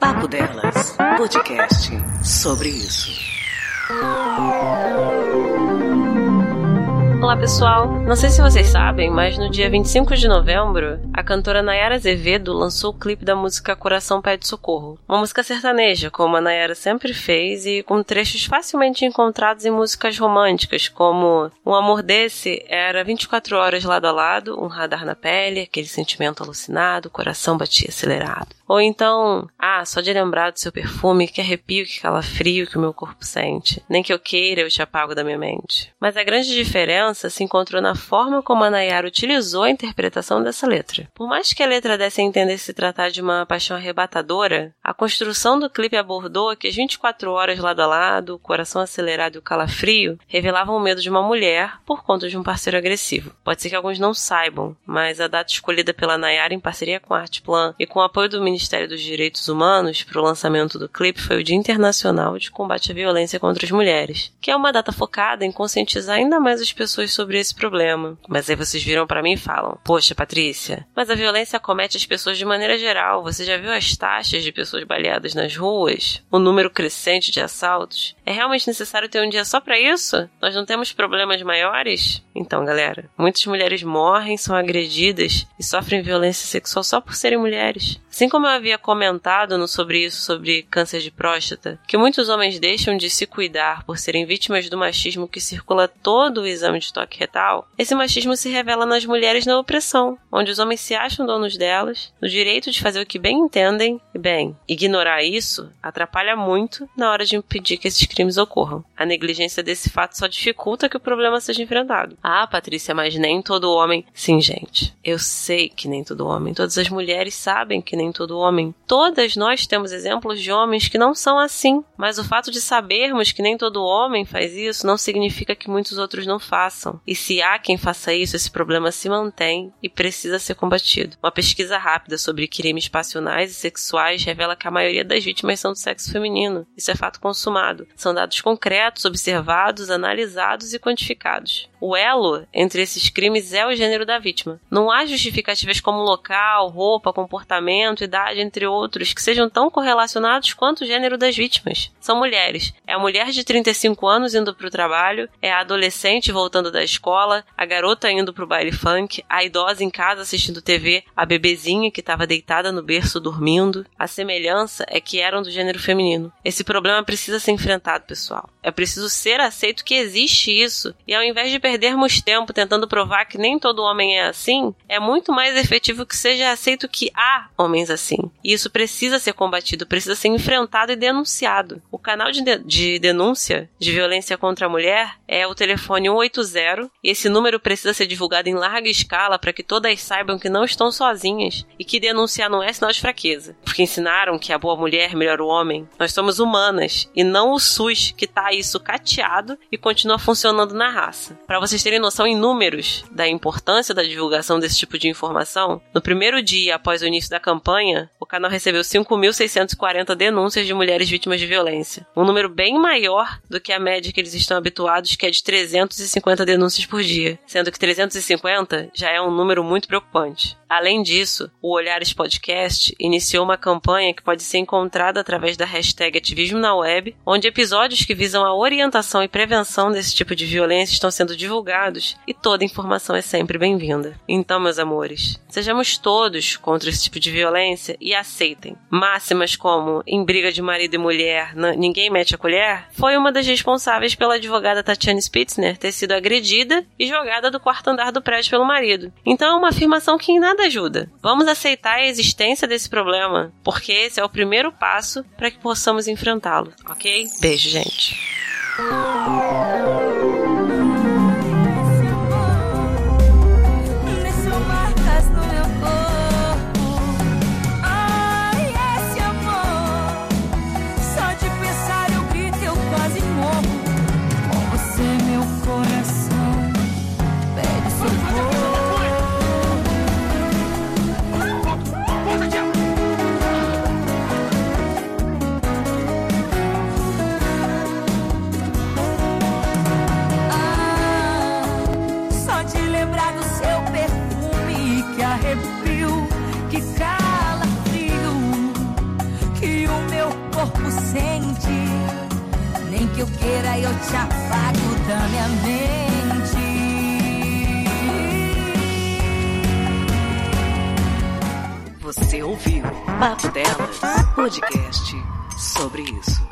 Papo Delas, podcast sobre isso. Olá pessoal, não sei se vocês sabem, mas no dia 25 de novembro, a cantora Nayara Azevedo lançou o clipe da música Coração Pede Socorro. Uma música sertaneja, como a Nayara sempre fez, e com trechos facilmente encontrados em músicas românticas, como Um Amor Desse era 24 horas lado a lado, um radar na pele, aquele sentimento alucinado, coração batia acelerado. Ou então, ah, só de lembrar do seu perfume, que arrepio, que calafrio que o meu corpo sente. Nem que eu queira, eu te apago da minha mente. Mas a grande diferença se encontrou na forma como a Nayara utilizou a interpretação dessa letra. Por mais que a letra desse a entender se tratar de uma paixão arrebatadora, a construção do clipe abordou que as 24 horas lado a lado, o coração acelerado e o calafrio revelavam o medo de uma mulher por conta de um parceiro agressivo. Pode ser que alguns não saibam, mas a data escolhida pela Nayara em parceria com a Artplan e com o apoio do Ministério dos Direitos Humanos para o lançamento do clipe foi o Dia Internacional de Combate à Violência contra as Mulheres, que é uma data focada em conscientizar ainda mais as pessoas sobre esse problema. Mas aí vocês viram para mim e falam: Poxa, Patrícia, mas a violência acomete as pessoas de maneira geral. Você já viu as taxas de pessoas baleadas nas ruas? O número crescente de assaltos? É realmente necessário ter um dia só para isso? Nós não temos problemas maiores? Então, galera, muitas mulheres morrem, são agredidas e sofrem violência sexual só por serem mulheres. Assim como eu havia comentado no sobre isso, sobre câncer de próstata, que muitos homens deixam de se cuidar por serem vítimas do machismo que circula todo o exame de toque retal, esse machismo se revela nas mulheres na opressão, onde os homens se acham donos delas, no direito de fazer o que bem entendem, e bem, ignorar isso atrapalha muito na hora de impedir que esses crimes ocorram. A negligência desse fato só dificulta que o problema seja enfrentado. Ah, Patrícia, mas nem todo homem. Sim, gente, eu sei que nem todo homem. Todas as mulheres sabem que nem todo homem. Todas nós temos exemplos de homens que não são assim, mas o fato de sabermos que nem todo homem faz isso não significa que muitos outros não façam. E se há quem faça isso, esse problema se mantém e precisa ser combatido. Uma pesquisa rápida sobre crimes passionais e sexuais revela que a maioria das vítimas são do sexo feminino. Isso é fato consumado. São dados concretos, observados, analisados e quantificados. O elo entre esses crimes é o gênero da vítima. Não há justificativas como local, roupa, comportamento, idade, entre outros, que sejam tão correlacionados quanto o gênero das vítimas. São mulheres. É a mulher de 35 anos indo para o trabalho, é a adolescente voltando da escola, a garota indo para o baile funk, a idosa em casa assistindo TV, a bebezinha que estava deitada no berço dormindo. A semelhança é que eram do gênero feminino. Esse problema precisa ser enfrentado, pessoal. É preciso ser aceito que existe isso. E ao invés de perdermos tempo tentando provar que nem todo homem é assim, é muito mais efetivo que seja aceito que há homens assim. E isso precisa ser combatido, precisa ser enfrentado e denunciado. O canal de, de denúncia de violência contra a mulher é o telefone 180 e esse número precisa ser divulgado em larga escala para que todas saibam que não estão sozinhas e que denunciar não é sinal de fraqueza. Porque ensinaram que a boa mulher melhora o homem. Nós somos humanas e não o SUS que tá isso cateado e continua funcionando na raça. Para vocês terem noção em números da importância da divulgação desse tipo de informação, no primeiro dia após o início da campanha, canal recebeu 5.640 denúncias de mulheres vítimas de violência. Um número bem maior do que a média que eles estão habituados, que é de 350 denúncias por dia, sendo que 350 já é um número muito preocupante. Além disso, o Olhares Podcast iniciou uma campanha que pode ser encontrada através da hashtag Ativismo na Web, onde episódios que visam a orientação e prevenção desse tipo de violência estão sendo divulgados e toda informação é sempre bem-vinda. Então, meus amores, sejamos todos contra esse tipo de violência e aceitem. Máximas como em briga de marido e mulher, ninguém mete a colher, foi uma das responsáveis pela advogada Tatiana Spitzner ter sido agredida e jogada do quarto andar do prédio pelo marido. Então é uma afirmação que em nada ajuda. Vamos aceitar a existência desse problema, porque esse é o primeiro passo para que possamos enfrentá-lo, ok? Beijo, gente. lembrar do seu perfume que arrepio, que calafrio, que o meu corpo sente. Nem que eu queira, eu te apago da minha mente. Você ouviu Papo Delas, podcast sobre isso.